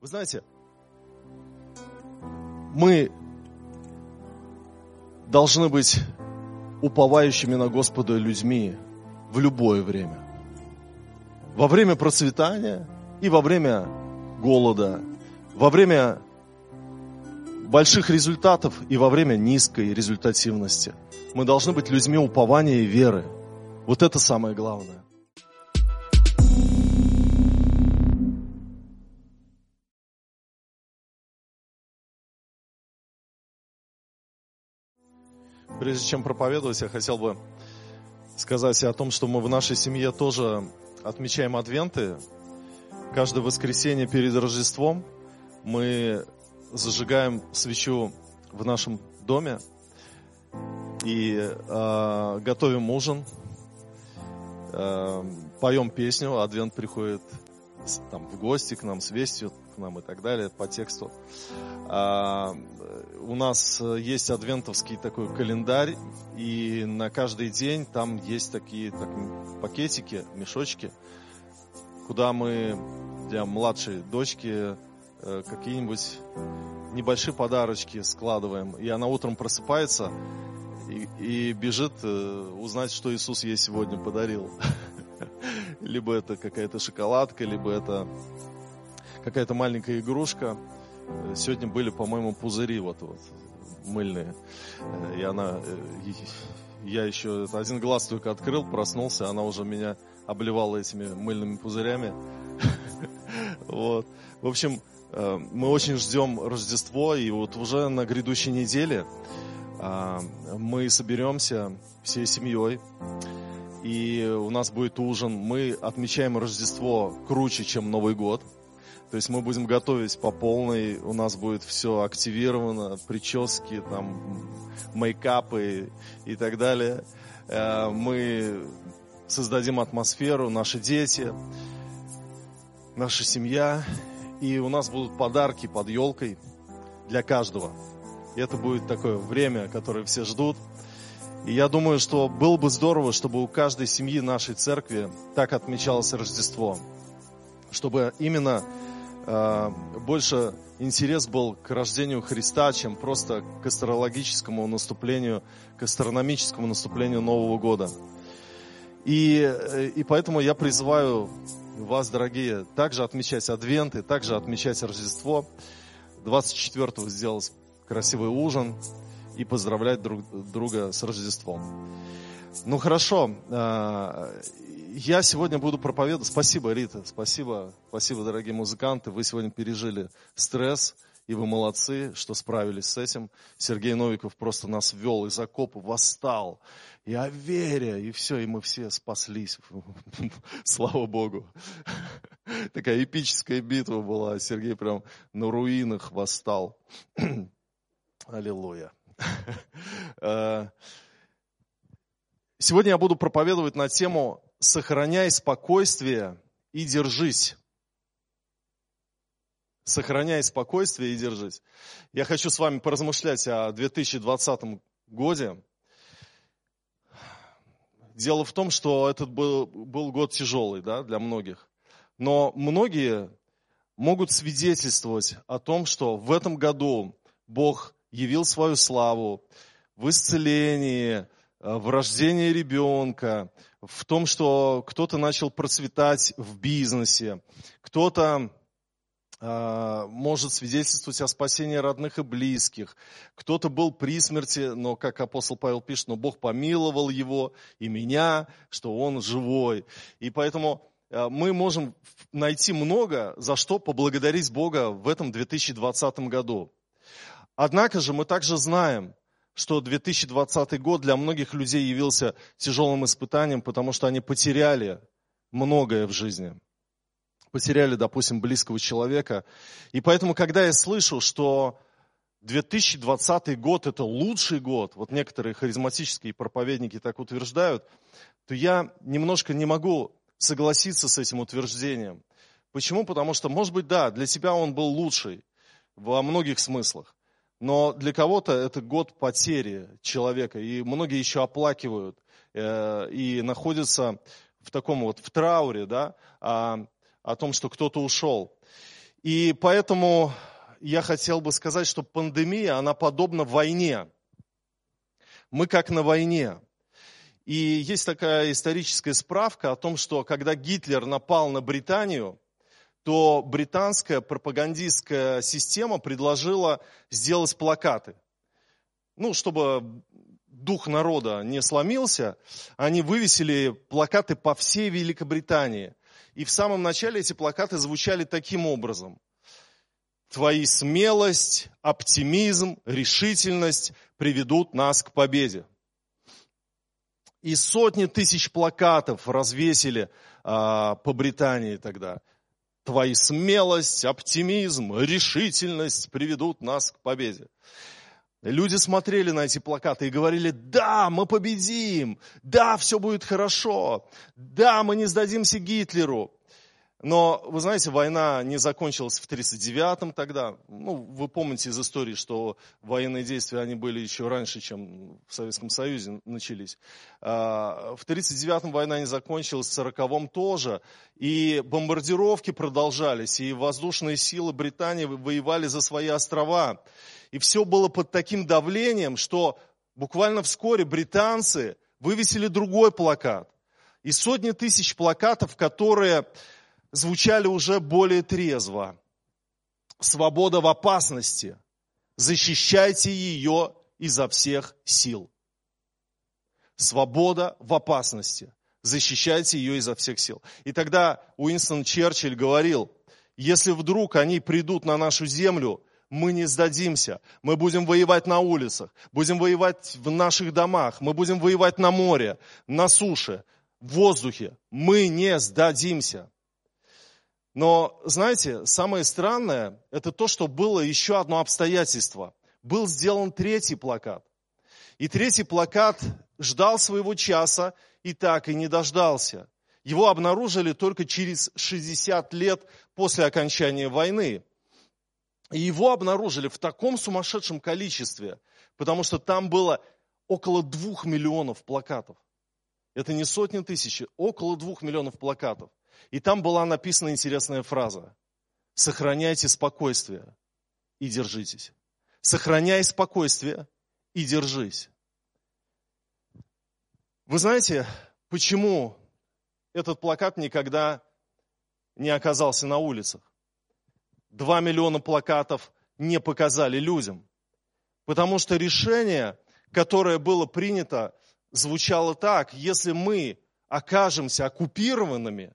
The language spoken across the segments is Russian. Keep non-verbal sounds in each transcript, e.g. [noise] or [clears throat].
Вы знаете, мы должны быть уповающими на Господа людьми в любое время. Во время процветания и во время голода, во время больших результатов и во время низкой результативности. Мы должны быть людьми упования и веры. Вот это самое главное. Прежде чем проповедовать, я хотел бы сказать о том, что мы в нашей семье тоже отмечаем адвенты. Каждое воскресенье перед Рождеством мы зажигаем свечу в нашем доме и э, готовим ужин, э, поем песню, адвент приходит там, в гости к нам с вестью, к нам и так далее, по тексту. А, у нас есть адвентовский такой календарь, и на каждый день там есть такие так, пакетики, мешочки, куда мы для младшей дочки э, какие-нибудь небольшие подарочки складываем. И она утром просыпается и, и бежит э, узнать, что Иисус ей сегодня подарил. [laughs] [laughs] Либо это какая-то шоколадка, либо это какая-то маленькая игрушка. Сегодня были, по-моему, пузыри вот, вот мыльные. И она, я еще один глаз только открыл, проснулся, она уже меня обливала этими мыльными пузырями. [laughs] Вот. В общем, мы очень ждем Рождество, и вот уже на грядущей неделе мы соберемся всей семьей, и у нас будет ужин. Мы отмечаем Рождество круче, чем Новый год. То есть мы будем готовить по полной, у нас будет все активировано, прически, там, мейкапы и так далее. Э, мы создадим атмосферу, наши дети, наша семья. И у нас будут подарки под елкой для каждого. И это будет такое время, которое все ждут. И я думаю, что было бы здорово, чтобы у каждой семьи нашей церкви так отмечалось Рождество. Чтобы именно э, больше интерес был к рождению Христа, чем просто к астрологическому наступлению, к астрономическому наступлению Нового года. И, э, и поэтому я призываю вас, дорогие, также отмечать Адвент и также отмечать Рождество. 24-го сделать красивый ужин, и поздравлять друг друга с Рождеством. Ну хорошо, а, я сегодня буду проповедовать. Спасибо, Рита, спасибо, спасибо, дорогие музыканты. Вы сегодня пережили стресс, и вы молодцы, что справились с этим. Сергей Новиков просто нас ввел из окопа, восстал. И о вере, и все, и мы все спаслись. [laughs] Слава Богу. [laughs] Такая эпическая битва была. Сергей прям на руинах восстал. [clears throat] Аллилуйя. [laughs] Э, сегодня я буду проповедовать на тему «Сохраняй спокойствие и держись». Сохраняй спокойствие и держись. Я хочу с вами поразмышлять о 2020 годе. Дело в том, что этот был, был год тяжелый да, для многих. Но многие могут свидетельствовать о том, что в этом году Бог явил свою славу в исцелении, э, в рождении ребенка, в том, что кто-то начал процветать в бизнесе, кто-то э, может свидетельствовать о спасении родных и близких. Кто-то был при смерти, но, как апостол Павел пишет, но Бог помиловал его и меня, что он живой. И поэтому э, мы можем найти много, за что поблагодарить Бога в этом 2020 году. Однако же мы также знаем, что 2020 год для многих людей явился тяжелым испытанием, потому что они потеряли многое в жизни. Потеряли, допустим, близкого человека. И поэтому, когда я слышу, что 2020 год это лучший год, вот некоторые харизматические проповедники так утверждают, то я немножко не могу согласиться с этим утверждением. Почему? Потому что, может быть, да, для тебя он был лучший во многих смыслах. Но для кого-то это год потери человека, и многие еще оплакивают э, и находятся в таком вот в трауре, да, о, о том, что кто-то ушел. И поэтому я хотел бы сказать, что пандемия, она подобна войне. Мы как на войне. И есть такая историческая справка о том, что когда Гитлер напал на Британию, то британская пропагандистская система предложила сделать плакаты. Ну, чтобы дух народа не сломился, они вывесили плакаты по всей Великобритании. И в самом начале эти плакаты звучали таким образом. Твои смелость, оптимизм, решительность приведут нас к победе. И сотни тысяч плакатов развесили а, по Британии тогда. Твои смелость, оптимизм, решительность приведут нас к победе. Люди смотрели на эти плакаты и говорили, да, мы победим, да, все будет хорошо, да, мы не сдадимся Гитлеру. Но, вы знаете, война не закончилась в 1939-м тогда. Ну, вы помните из истории, что военные действия, они были еще раньше, чем в Советском Союзе начались. А, в 1939-м война не закончилась, в 1940-м тоже. И бомбардировки продолжались, и воздушные силы Британии воевали за свои острова. И все было под таким давлением, что буквально вскоре британцы вывесили другой плакат. И сотни тысяч плакатов, которые звучали уже более трезво. Свобода в опасности. Защищайте ее изо всех сил. Свобода в опасности. Защищайте ее изо всех сил. И тогда Уинстон Черчилль говорил, если вдруг они придут на нашу землю, мы не сдадимся. Мы будем воевать на улицах, будем воевать в наших домах, мы будем воевать на море, на суше, в воздухе. Мы не сдадимся. Но, знаете, самое странное, это то, что было еще одно обстоятельство. Был сделан третий плакат. И третий плакат ждал своего часа и так и не дождался. Его обнаружили только через 60 лет после окончания войны. И его обнаружили в таком сумасшедшем количестве, потому что там было около двух миллионов плакатов. Это не сотни тысяч, около двух миллионов плакатов. И там была написана интересная фраза. Сохраняйте спокойствие и держитесь. Сохраняй спокойствие и держись. Вы знаете, почему этот плакат никогда не оказался на улицах? Два миллиона плакатов не показали людям. Потому что решение, которое было принято, звучало так, если мы окажемся оккупированными,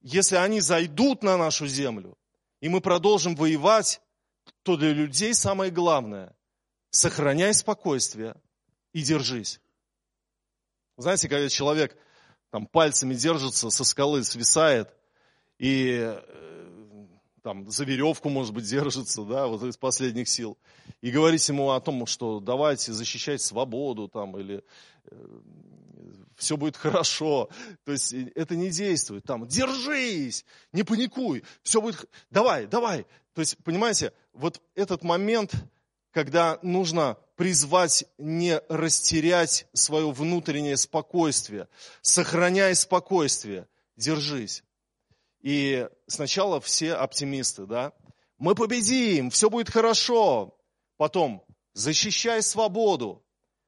если они зайдут на нашу землю, и мы продолжим воевать, то для людей самое главное – сохраняй спокойствие и держись. Знаете, когда человек там пальцами держится, со скалы свисает, и э, там за веревку, может быть, [laughs] держится, да, вот из последних сил, и говорить ему о том, что давайте защищать свободу, там, или э, все будет хорошо. То есть э, это не действует. Там, держись, не паникуй, все будет, давай, давай. То есть, понимаете, вот этот момент, когда нужно призвать не растерять свое внутреннее спокойствие, сохраняй спокойствие, держись. И сначала все оптимисты, да, мы победим, все будет хорошо. Потом, защищай свободу.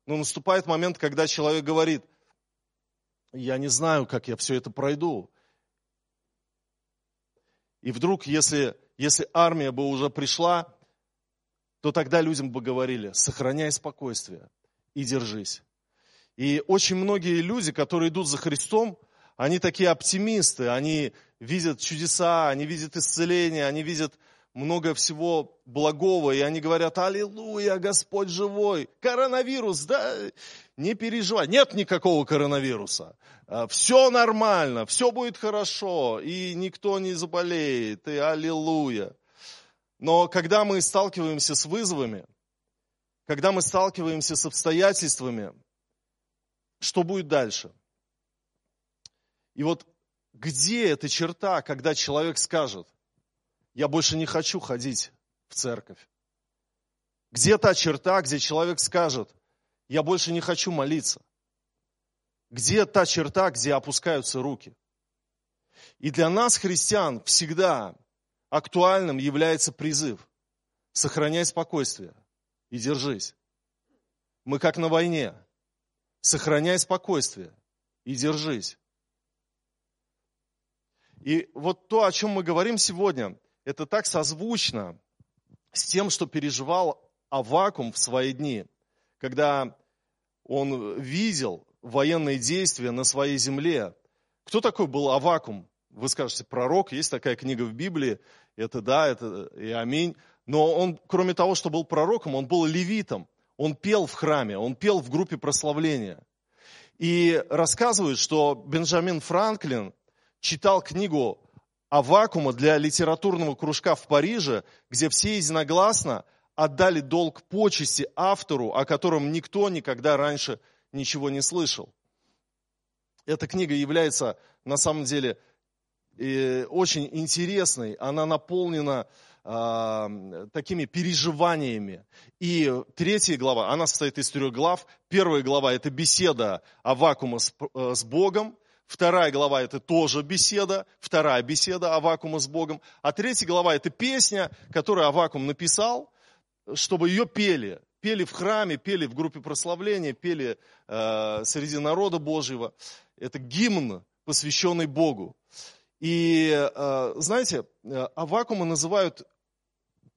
Но наступает момент, когда человек говорит, я не знаю, как я все это пройду. И вдруг, если, если армия бы уже пришла, то тогда людям бы говорили, сохраняй спокойствие и держись. И очень многие люди, которые идут за Христом, они такие оптимисты, они видят чудеса, они видят исцеление, они видят много всего благого, и они говорят, аллилуйя, Господь живой. Коронавирус, да, не переживай, нет никакого коронавируса. А, все нормально, все будет хорошо, и никто не заболеет, и аллилуйя. Но когда мы сталкиваемся с вызовами, когда мы сталкиваемся с обстоятельствами, что будет дальше? И вот где эта черта, когда человек скажет – я больше не хочу ходить в церковь. Где та черта, где человек скажет, я больше не хочу молиться? Где та черта, где опускаются руки? И для нас, христиан, всегда актуальным является призыв. Сохраняй спокойствие и держись. Мы как на войне. Сохраняй спокойствие и держись. И вот то, о чем мы говорим сегодня, это так созвучно с тем, что переживал Авакум в свои дни, когда он видел военные действия на своей земле. Кто такой был Авакум? Вы скажете, пророк, есть такая книга в Библии, это да, это и аминь. Но он, кроме того, что был пророком, он был левитом. Он пел в храме, он пел в группе прославления. И рассказывают, что Бенджамин Франклин читал книгу Авакума для литературного кружка в Париже, где все единогласно отдали долг почести автору, о котором никто никогда раньше ничего не слышал. Эта книга является на самом деле очень интересной. Она наполнена э, такими переживаниями. И третья глава, она состоит из трех глав. Первая глава – это беседа Авакума с, э, с Богом. Вторая глава – это тоже беседа, вторая беседа Авакума с Богом. А третья глава – это песня, которую Авакум написал, чтобы ее пели. Пели в храме, пели в группе прославления, пели э, среди народа Божьего. Это гимн, посвященный Богу. И э, знаете, э, Авакума называют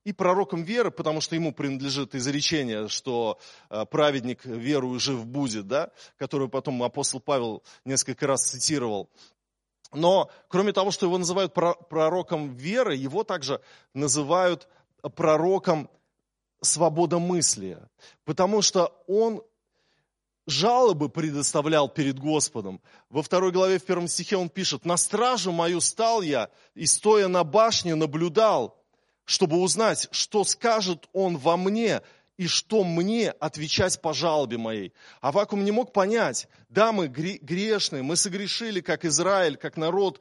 и пророком веры, потому что ему принадлежит изречение, что э, праведник верую жив будет, да, которое потом апостол Павел несколько раз цитировал. Но кроме того, что его называют пророком веры, его также называют пророком свободомыслия, потому что он жалобы предоставлял перед Господом. Во второй главе, в первом стихе он пишет, «На стражу мою стал я, и стоя на башне наблюдал, чтобы узнать, что скажет он во мне, и что мне отвечать по жалобе моей. Авакум не мог понять, да, мы грешные, мы согрешили, как Израиль, как народ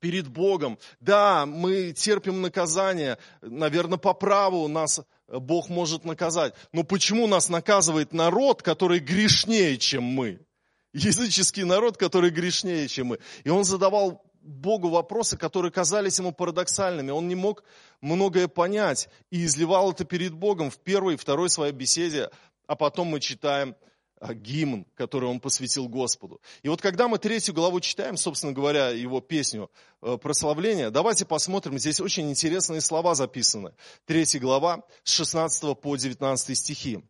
перед Богом. Да, мы терпим наказание, наверное, по праву нас Бог может наказать. Но почему нас наказывает народ, который грешнее, чем мы? Языческий народ, который грешнее, чем мы. И он задавал Богу вопросы, которые казались ему парадоксальными. Он не мог многое понять и изливал это перед Богом в первой и второй своей беседе, а потом мы читаем а, гимн, который он посвятил Господу. И вот когда мы третью главу читаем, собственно говоря, его песню э, прославления, давайте посмотрим, здесь очень интересные слова записаны. Третья глава с 16 по 19 стихи.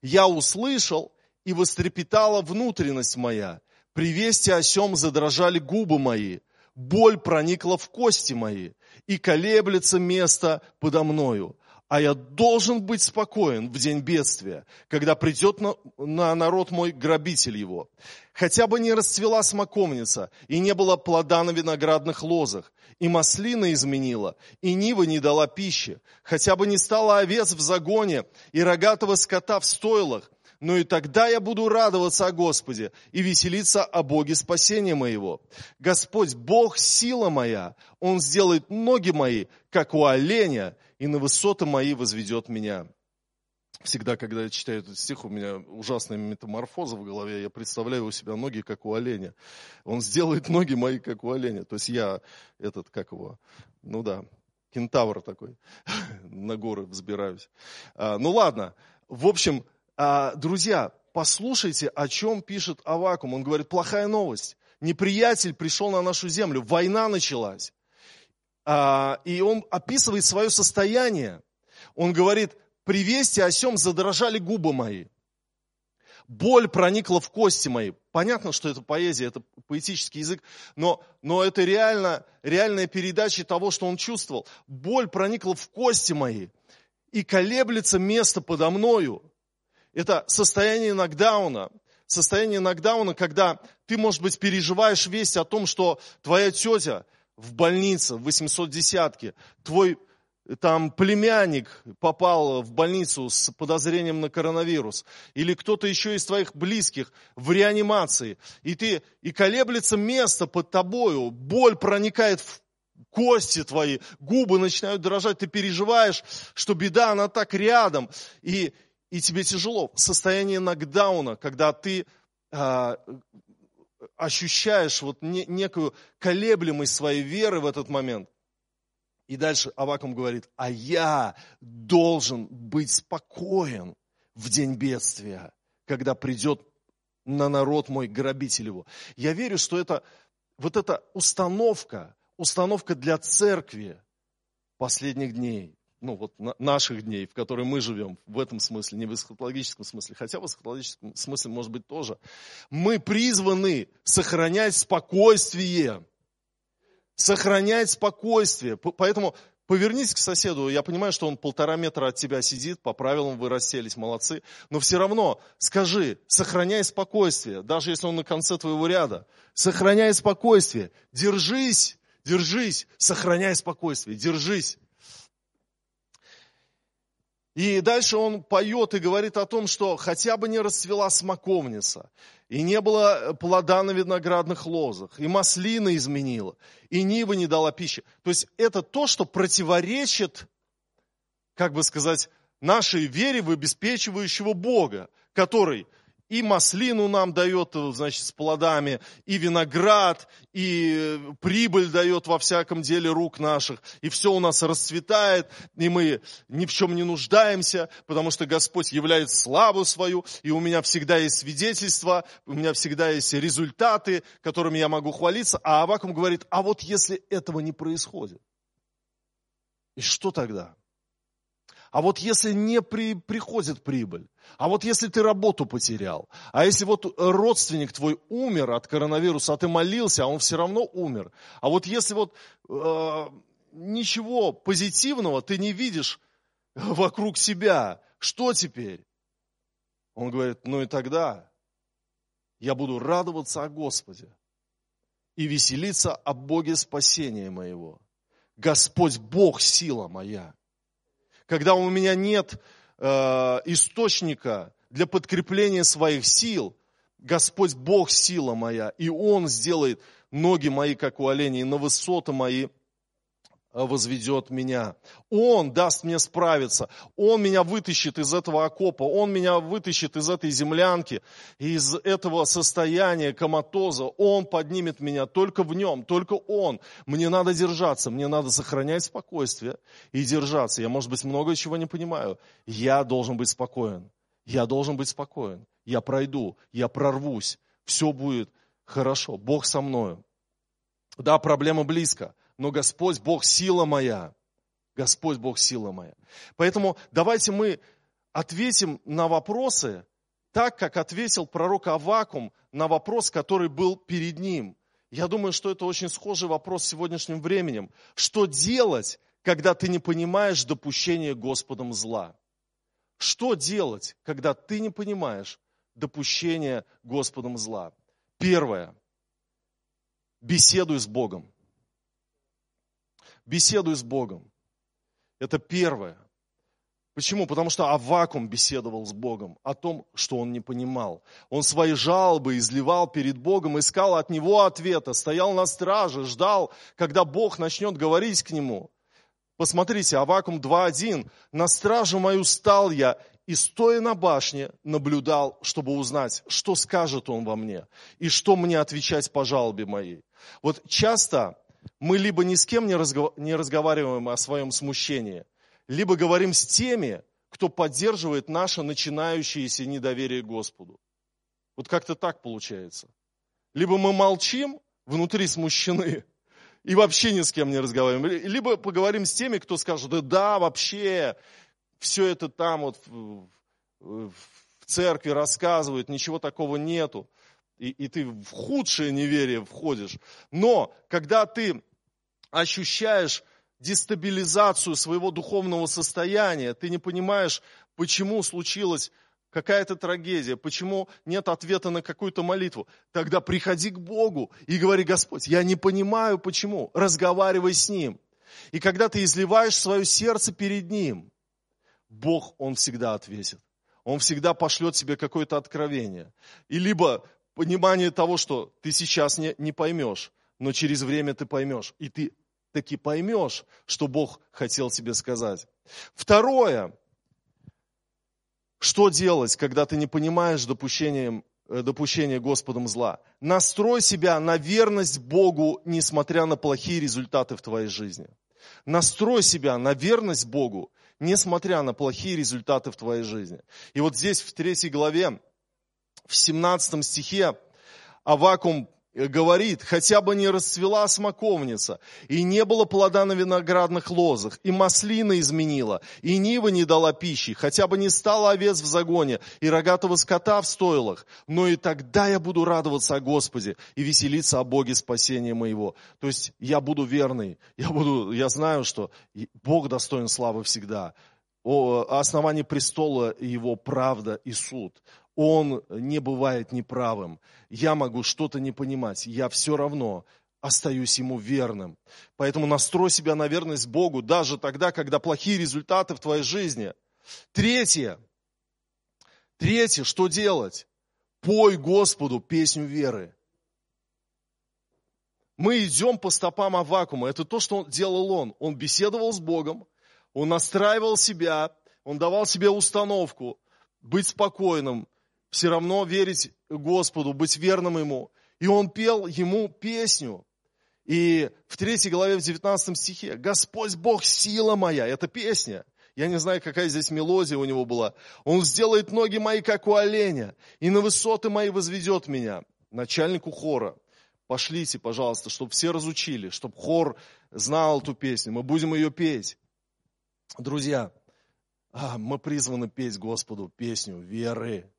«Я услышал, и вострепетала внутренность моя, при вести о сем задрожали губы мои, боль проникла в кости мои, и колеблется место подо мною. А я должен быть спокоен в день бедствия, когда придет на, на народ мой грабитель его. Хотя бы не расцвела смоковница, и не было плода на виноградных лозах, и маслина изменила, и нива не дала пищи, хотя бы не стало овец в загоне, и рогатого скота в стойлах, но и тогда я буду радоваться о Господе и веселиться о Боге спасения моего. Господь, Бог, сила моя, Он сделает ноги мои, как у оленя, и на высоты мои возведет меня. Всегда, когда я читаю этот стих, у меня ужасная метаморфоза в голове. Я представляю у себя ноги, как у оленя. Он сделает ноги мои, как у оленя. То есть я этот, как его, ну да, кентавр такой, [laughs] на горы взбираюсь. А, ну ладно, в общем, друзья, послушайте, о чем пишет Авакум. Он говорит, плохая новость. Неприятель пришел на нашу землю, война началась. А, и он описывает свое состояние. Он говорит, при вести о сем задрожали губы мои. Боль проникла в кости мои. Понятно, что это поэзия, это поэтический язык, но, но это реально, реальная передача того, что он чувствовал. Боль проникла в кости мои, и колеблется место подо мною. Это состояние нокдауна. Состояние нокдауна, когда ты, может быть, переживаешь весть о том, что твоя тетя в больнице, в 810-ке, твой там племянник попал в больницу с подозрением на коронавирус, или кто-то еще из твоих близких в реанимации, и ты, и колеблется место под тобою, боль проникает в кости твои, губы начинают дрожать, ты переживаешь, что беда, она так рядом, и, и тебе тяжело. Состояние нокдауна, когда ты а, ощущаешь вот не, некую колеблемость своей веры в этот момент. И дальше Авакум говорит, а я должен быть спокоен в день бедствия, когда придет на народ мой грабитель его. Я верю, что это вот эта установка, установка для церкви последних дней, ну вот наших дней, в которые мы живем, в этом смысле, не в эсхатологическом смысле, хотя в эсхатологическом смысле может быть тоже. Мы призваны сохранять спокойствие. Сохранять спокойствие. Поэтому Повернись к соседу, я понимаю, что он полтора метра от тебя сидит, по правилам вы расселись, молодцы, но все равно скажи, сохраняй спокойствие, даже если он на конце твоего ряда, сохраняй спокойствие, держись, держись, сохраняй спокойствие, держись. И дальше он поет и говорит о том, что хотя бы не расцвела смоковница, и не было плода на виноградных лозах, и маслина изменила, и нива не дала пищи. То есть это то, что противоречит, как бы сказать, нашей вере в обеспечивающего Бога, который и маслину нам дает, значит, с плодами, и виноград, и прибыль дает во всяком деле рук наших, и все у нас расцветает, и мы ни в чем не нуждаемся, потому что Господь являет славу свою, и у меня всегда есть свидетельства, у меня всегда есть результаты, которыми я могу хвалиться, а Авакум говорит, а вот если этого не происходит, и что тогда? А вот если не при, приходит прибыль, а вот если ты работу потерял, а если вот родственник твой умер от коронавируса, а ты молился, а он все равно умер, а вот если вот э, ничего позитивного ты не видишь вокруг себя, что теперь? Он говорит, ну и тогда я буду радоваться о Господе и веселиться о Боге спасения моего. Господь Бог сила моя когда у меня нет э, источника для подкрепления своих сил, Господь Бог сила моя, и Он сделает ноги мои, как у оленей, на высоты мои возведет меня. Он даст мне справиться. Он меня вытащит из этого окопа. Он меня вытащит из этой землянки, из этого состояния коматоза. Он поднимет меня только в нем, только Он. Мне надо держаться, мне надо сохранять спокойствие и держаться. Я, может быть, много чего не понимаю. Я должен быть спокоен. Я должен быть спокоен. Я пройду, я прорвусь. Все будет хорошо. Бог со мною. Да, проблема близко но Господь Бог сила моя. Господь Бог сила моя. Поэтому давайте мы ответим на вопросы так, как ответил пророк Авакум на вопрос, который был перед ним. Я думаю, что это очень схожий вопрос с сегодняшним временем. Что делать, когда ты не понимаешь допущения Господом зла? Что делать, когда ты не понимаешь допущения Господом зла? Первое. Беседуй с Богом. Беседуй с Богом. Это первое. Почему? Потому что Авакум беседовал с Богом о том, что он не понимал. Он свои жалобы изливал перед Богом, искал от Него ответа, стоял на страже, ждал, когда Бог начнет говорить к нему. Посмотрите, Авакум 2.1. «На стражу мою стал я, и стоя на башне наблюдал, чтобы узнать, что скажет он во мне, и что мне отвечать по жалобе моей». Вот часто мы либо ни с кем не, разгов... не разговариваем о своем смущении, либо говорим с теми, кто поддерживает наше начинающееся недоверие Господу. Вот как-то так получается. Либо мы молчим, внутри смущены, и вообще ни с кем не разговариваем. Либо поговорим с теми, кто скажет, да, да, вообще, все это там вот в, в церкви рассказывают, ничего такого нету и, и ты в худшее неверие входишь. Но когда ты ощущаешь дестабилизацию своего духовного состояния, ты не понимаешь, почему случилась какая-то трагедия, почему нет ответа на какую-то молитву, тогда приходи к Богу и говори, Господь, я не понимаю почему, разговаривай с Ним. И когда ты изливаешь свое сердце перед Ним, Бог, Он всегда ответит. Он всегда пошлет тебе какое-то откровение. И либо понимание того, что ты сейчас не, не поймешь, но через время ты поймешь. И ты таки поймешь, что Бог хотел тебе сказать. Второе. Что делать, когда ты не понимаешь допущением, э, допущения Господом зла? Настрой себя на верность Богу, несмотря на плохие результаты в твоей жизни. Настрой себя на верность Богу, несмотря на плохие результаты в твоей жизни. И вот здесь в третьей главе, в 17 стихе, Авакум говорит, хотя бы не расцвела смоковница, и не было плода на виноградных лозах, и маслина изменила, и нива не дала пищи, хотя бы не стало овец в загоне, и рогатого скота в стойлах, но и тогда я буду радоваться о Господе и веселиться о Боге спасения моего. То есть я буду верный, я, буду, я знаю, что Бог достоин славы всегда. О основании престола его правда и суд он не бывает неправым. Я могу что-то не понимать, я все равно остаюсь ему верным. Поэтому настрой себя на верность Богу даже тогда, когда плохие результаты в твоей жизни. Третье. Третье, что делать? Пой Господу песню веры. Мы идем по стопам Авакума. Это то, что делал он. Он беседовал с Богом, он настраивал себя, он давал себе установку быть спокойным, все равно верить Господу, быть верным Ему. И он пел ему песню. И в третьей главе, в 19 стихе, «Господь Бог, сила моя». Это песня. Я не знаю, какая здесь мелодия у него была. Он сделает ноги мои, как у оленя, и на высоты мои возведет меня. Начальнику хора. Пошлите, пожалуйста, чтобы все разучили, чтобы хор знал эту песню. Мы будем ее петь. Друзья, а, мы призваны петь Господу песню веры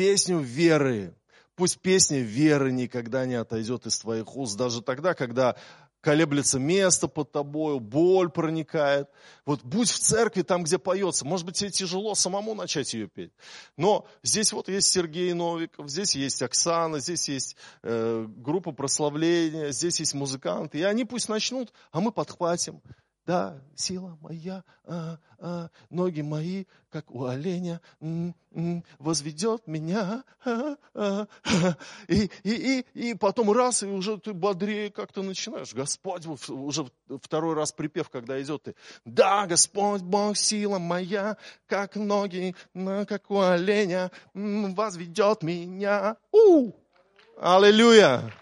песню веры. Пусть песня веры никогда не отойдет из твоих уст, даже тогда, когда колеблется место под тобою, боль проникает. Вот будь в церкви, там, где поется. Может быть, тебе тяжело самому начать ее петь. Но здесь вот есть Сергей Новиков, здесь есть Оксана, здесь есть э, группа прославления, здесь есть музыканты. И они пусть начнут, а мы подхватим. Да, сила моя, а, а, ноги мои, как у оленя, м, м, возведет меня. А, а, а. И, и, и, и потом раз, и уже ты бодрее как-то начинаешь. Господь, уже второй раз припев, когда идет ты. Да, Господь Бог, сила моя, как ноги, как у оленя, м, возведет меня. У! Аллилуйя!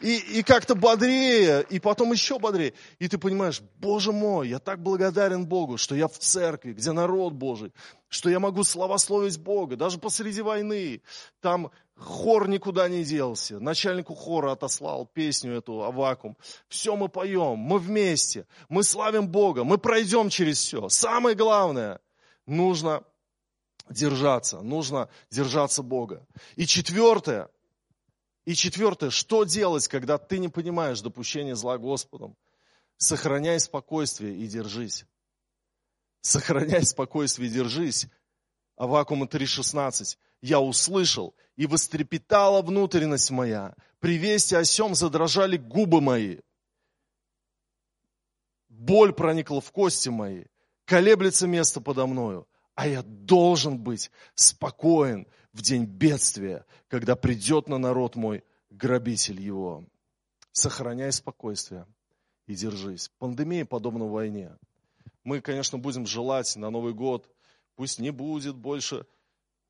И, и как-то бодрее, и потом еще бодрее. И ты понимаешь, Боже мой, я так благодарен Богу, что я в церкви, где народ Божий, что я могу славословить Бога, даже посреди войны. Там хор никуда не делся. Начальнику хора отослал песню эту Авакум. Все мы поем, мы вместе, мы славим Бога, мы пройдем через все. Самое главное, нужно держаться, нужно держаться Бога. И четвертое – и четвертое, что делать, когда ты не понимаешь допущения зла Господом? Сохраняй спокойствие и держись. Сохраняй спокойствие и держись. Авакума 3.16. Я услышал, и вострепетала внутренность моя. При вести о сем задрожали губы мои. Боль проникла в кости мои. Колеблется место подо мною. А я должен быть спокоен в день бедствия, когда придет на народ мой грабитель его. Сохраняй спокойствие и держись. Пандемия подобна войне. Мы, конечно, будем желать на Новый год, пусть не будет больше,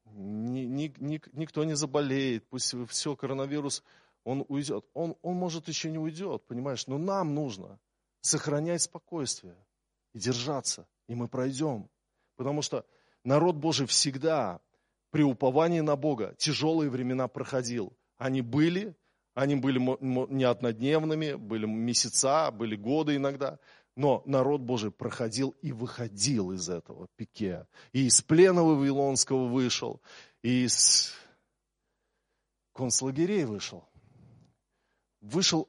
ни, ни, ни, никто не заболеет, пусть все, коронавирус, он уйдет. Он, он, может, еще не уйдет, понимаешь, но нам нужно сохранять спокойствие и держаться, и мы пройдем. Потому что народ Божий всегда при уповании на Бога тяжелые времена проходил. Они были, они были не однодневными, были месяца, были годы иногда. Но народ Божий проходил и выходил из этого пике. И из плена Вавилонского вышел, и из концлагерей вышел. Вышел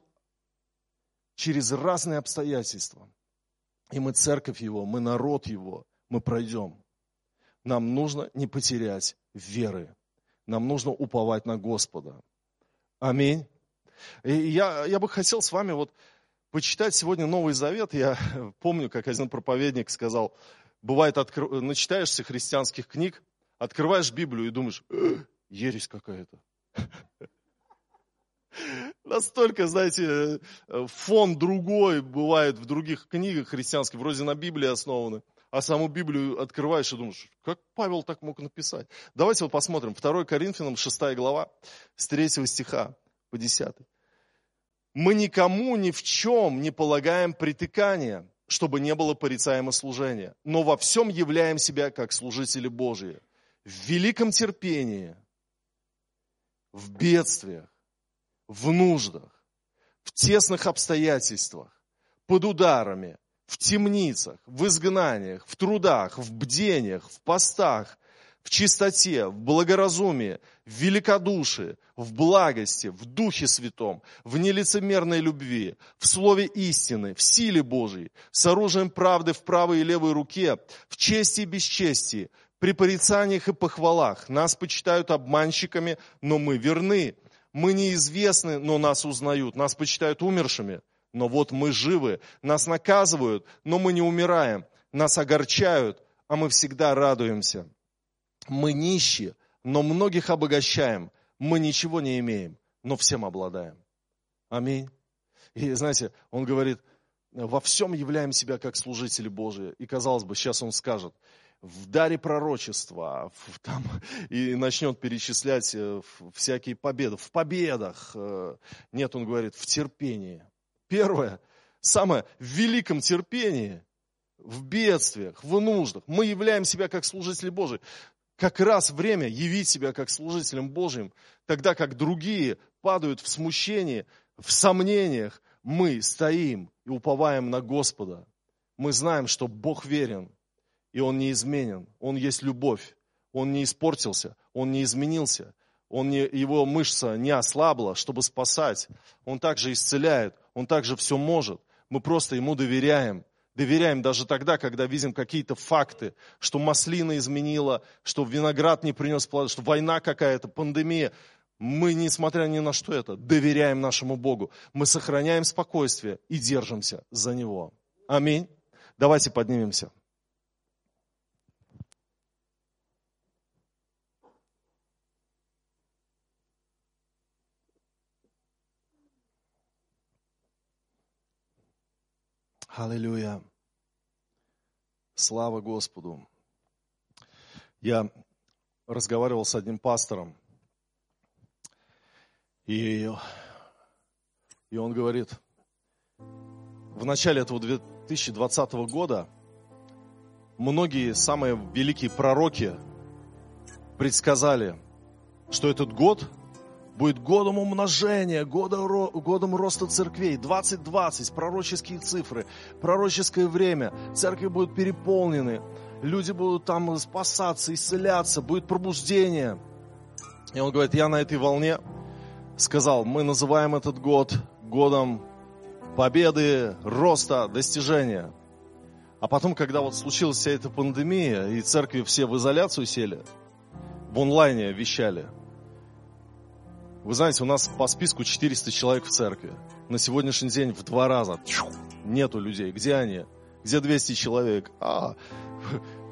через разные обстоятельства. И мы церковь его, мы народ его, мы пройдем. Нам нужно не потерять веры. Нам нужно уповать на Господа. Аминь. И я, я бы хотел с вами вот почитать сегодня Новый Завет. Я [laughs] помню, как один проповедник сказал, бывает, откр... начитаешься христианских книг, открываешь Библию и думаешь, э, ересь какая-то. [laughs] Настолько, знаете, фон другой бывает в других книгах христианских, вроде на Библии основаны а саму Библию открываешь и думаешь, как Павел так мог написать? Давайте вот посмотрим. 2 Коринфянам 6 глава, с 3 стиха по 10. Мы никому ни в чем не полагаем притыкания, чтобы не было порицаемо служения, но во всем являем себя как служители Божьи, в великом терпении, в бедствиях, в нуждах, в тесных обстоятельствах, под ударами, в темницах, в изгнаниях, в трудах, в бдениях, в постах, в чистоте, в благоразумии, в великодушии, в благости, в Духе Святом, в нелицемерной любви, в слове истины, в силе Божьей, с оружием правды в правой и левой руке, в чести и бесчестии, при порицаниях и похвалах. Нас почитают обманщиками, но мы верны. Мы неизвестны, но нас узнают. Нас почитают умершими, но вот мы живы. Нас наказывают, но мы не умираем. Нас огорчают, а мы всегда радуемся. Мы нищие, но многих обогащаем. Мы ничего не имеем, но всем обладаем. Аминь. И знаете, он говорит, во всем являем себя как служители Божии. И казалось бы, сейчас он скажет, в даре пророчества, там, и начнет перечислять э, всякие победы, в победах. Э, нет, он говорит, в терпении. Первое, самое, в великом терпении, в бедствиях, в нуждах. Мы являем себя как служители Божии как раз время явить себя как служителем Божьим, тогда как другие падают в смущении, в сомнениях, мы стоим и уповаем на Господа. Мы знаем, что Бог верен, и Он неизменен. Он есть любовь. Он не испортился, Он не изменился. Он не, его мышца не ослабла, чтобы спасать. Он также исцеляет, Он также все может. Мы просто Ему доверяем доверяем даже тогда, когда видим какие-то факты, что маслина изменила, что виноград не принес плод, что война какая-то, пандемия. Мы, несмотря ни на что это, доверяем нашему Богу. Мы сохраняем спокойствие и держимся за Него. Аминь. Давайте поднимемся. Аллилуйя. Слава Господу. Я разговаривал с одним пастором, и, и он говорит, в начале этого 2020 года многие самые великие пророки предсказали, что этот год будет годом умножения, годом, годом роста церквей. 2020, пророческие цифры, пророческое время. Церкви будут переполнены, люди будут там спасаться, исцеляться, будет пробуждение. И он говорит, я на этой волне сказал, мы называем этот год годом победы, роста, достижения. А потом, когда вот случилась вся эта пандемия, и церкви все в изоляцию сели, в онлайне вещали – вы знаете, у нас по списку 400 человек в церкви. На сегодняшний день в два раза нету людей. Где они? Где 200 человек? А,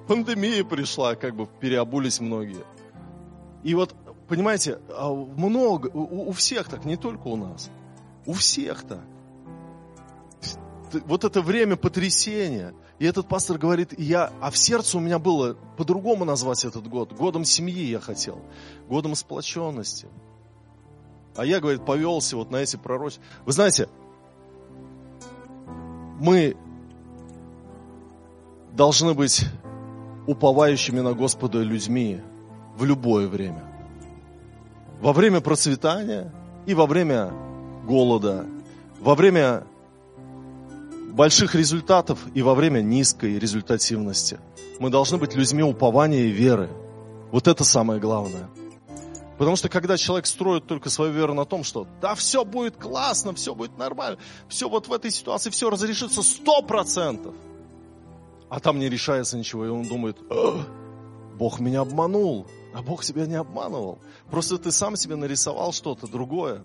пандемия пришла, как бы переобулись многие. И вот, понимаете, а много, у, у всех так, не только у нас. У всех так. Вот это время потрясения. И этот пастор говорит, я, а в сердце у меня было по-другому назвать этот год. Годом семьи я хотел. Годом сплоченности. А я, говорит, повелся вот на эти пророчества. Вы знаете, мы должны быть уповающими на Господа людьми в любое время. Во время процветания и во время голода, во время больших результатов и во время низкой результативности. Мы должны быть людьми упования и веры. Вот это самое главное. Потому что когда человек строит только свою веру на том, что да, все будет классно, все будет нормально, все вот в этой ситуации, все разрешится сто процентов, а там не решается ничего, и он думает, Бог меня обманул, а Бог тебя не обманывал. Просто ты сам себе нарисовал что-то другое.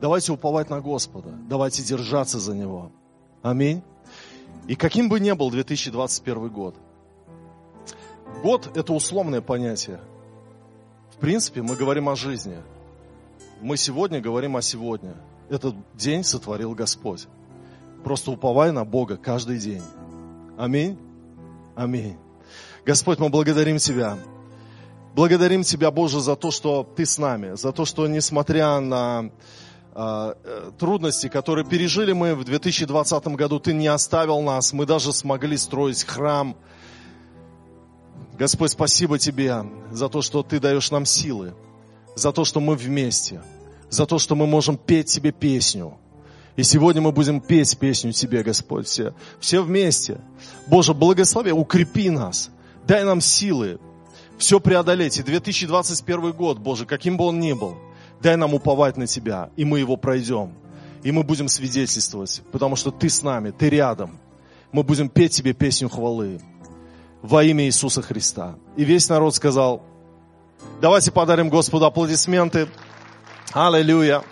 Давайте уповать на Господа, давайте держаться за Него. Аминь. И каким бы ни был 2021 год, год – это условное понятие – принципе, мы говорим о жизни. Мы сегодня говорим о сегодня. Этот день сотворил Господь. Просто уповай на Бога каждый день. Аминь. Аминь. Господь, мы благодарим Тебя. Благодарим Тебя, Боже, за то, что Ты с нами, за то, что несмотря на а, э, трудности, которые пережили мы в 2020 году. Ты не оставил нас, мы даже смогли строить храм. Господь, спасибо Тебе за то, что Ты даешь нам силы, за то, что мы вместе, за то, что мы можем петь Тебе песню. И сегодня мы будем петь песню Тебе, Господь, все, все вместе. Боже, благослови, укрепи нас, дай нам силы все преодолеть. И 2021 год, Боже, каким бы он ни был – Дай нам уповать на Тебя, и мы его пройдем. И мы будем свидетельствовать, потому что Ты с нами, Ты рядом. Мы будем петь Тебе песню хвалы во имя Иисуса Христа. И весь народ сказал, давайте подарим Господу аплодисменты. Аллилуйя.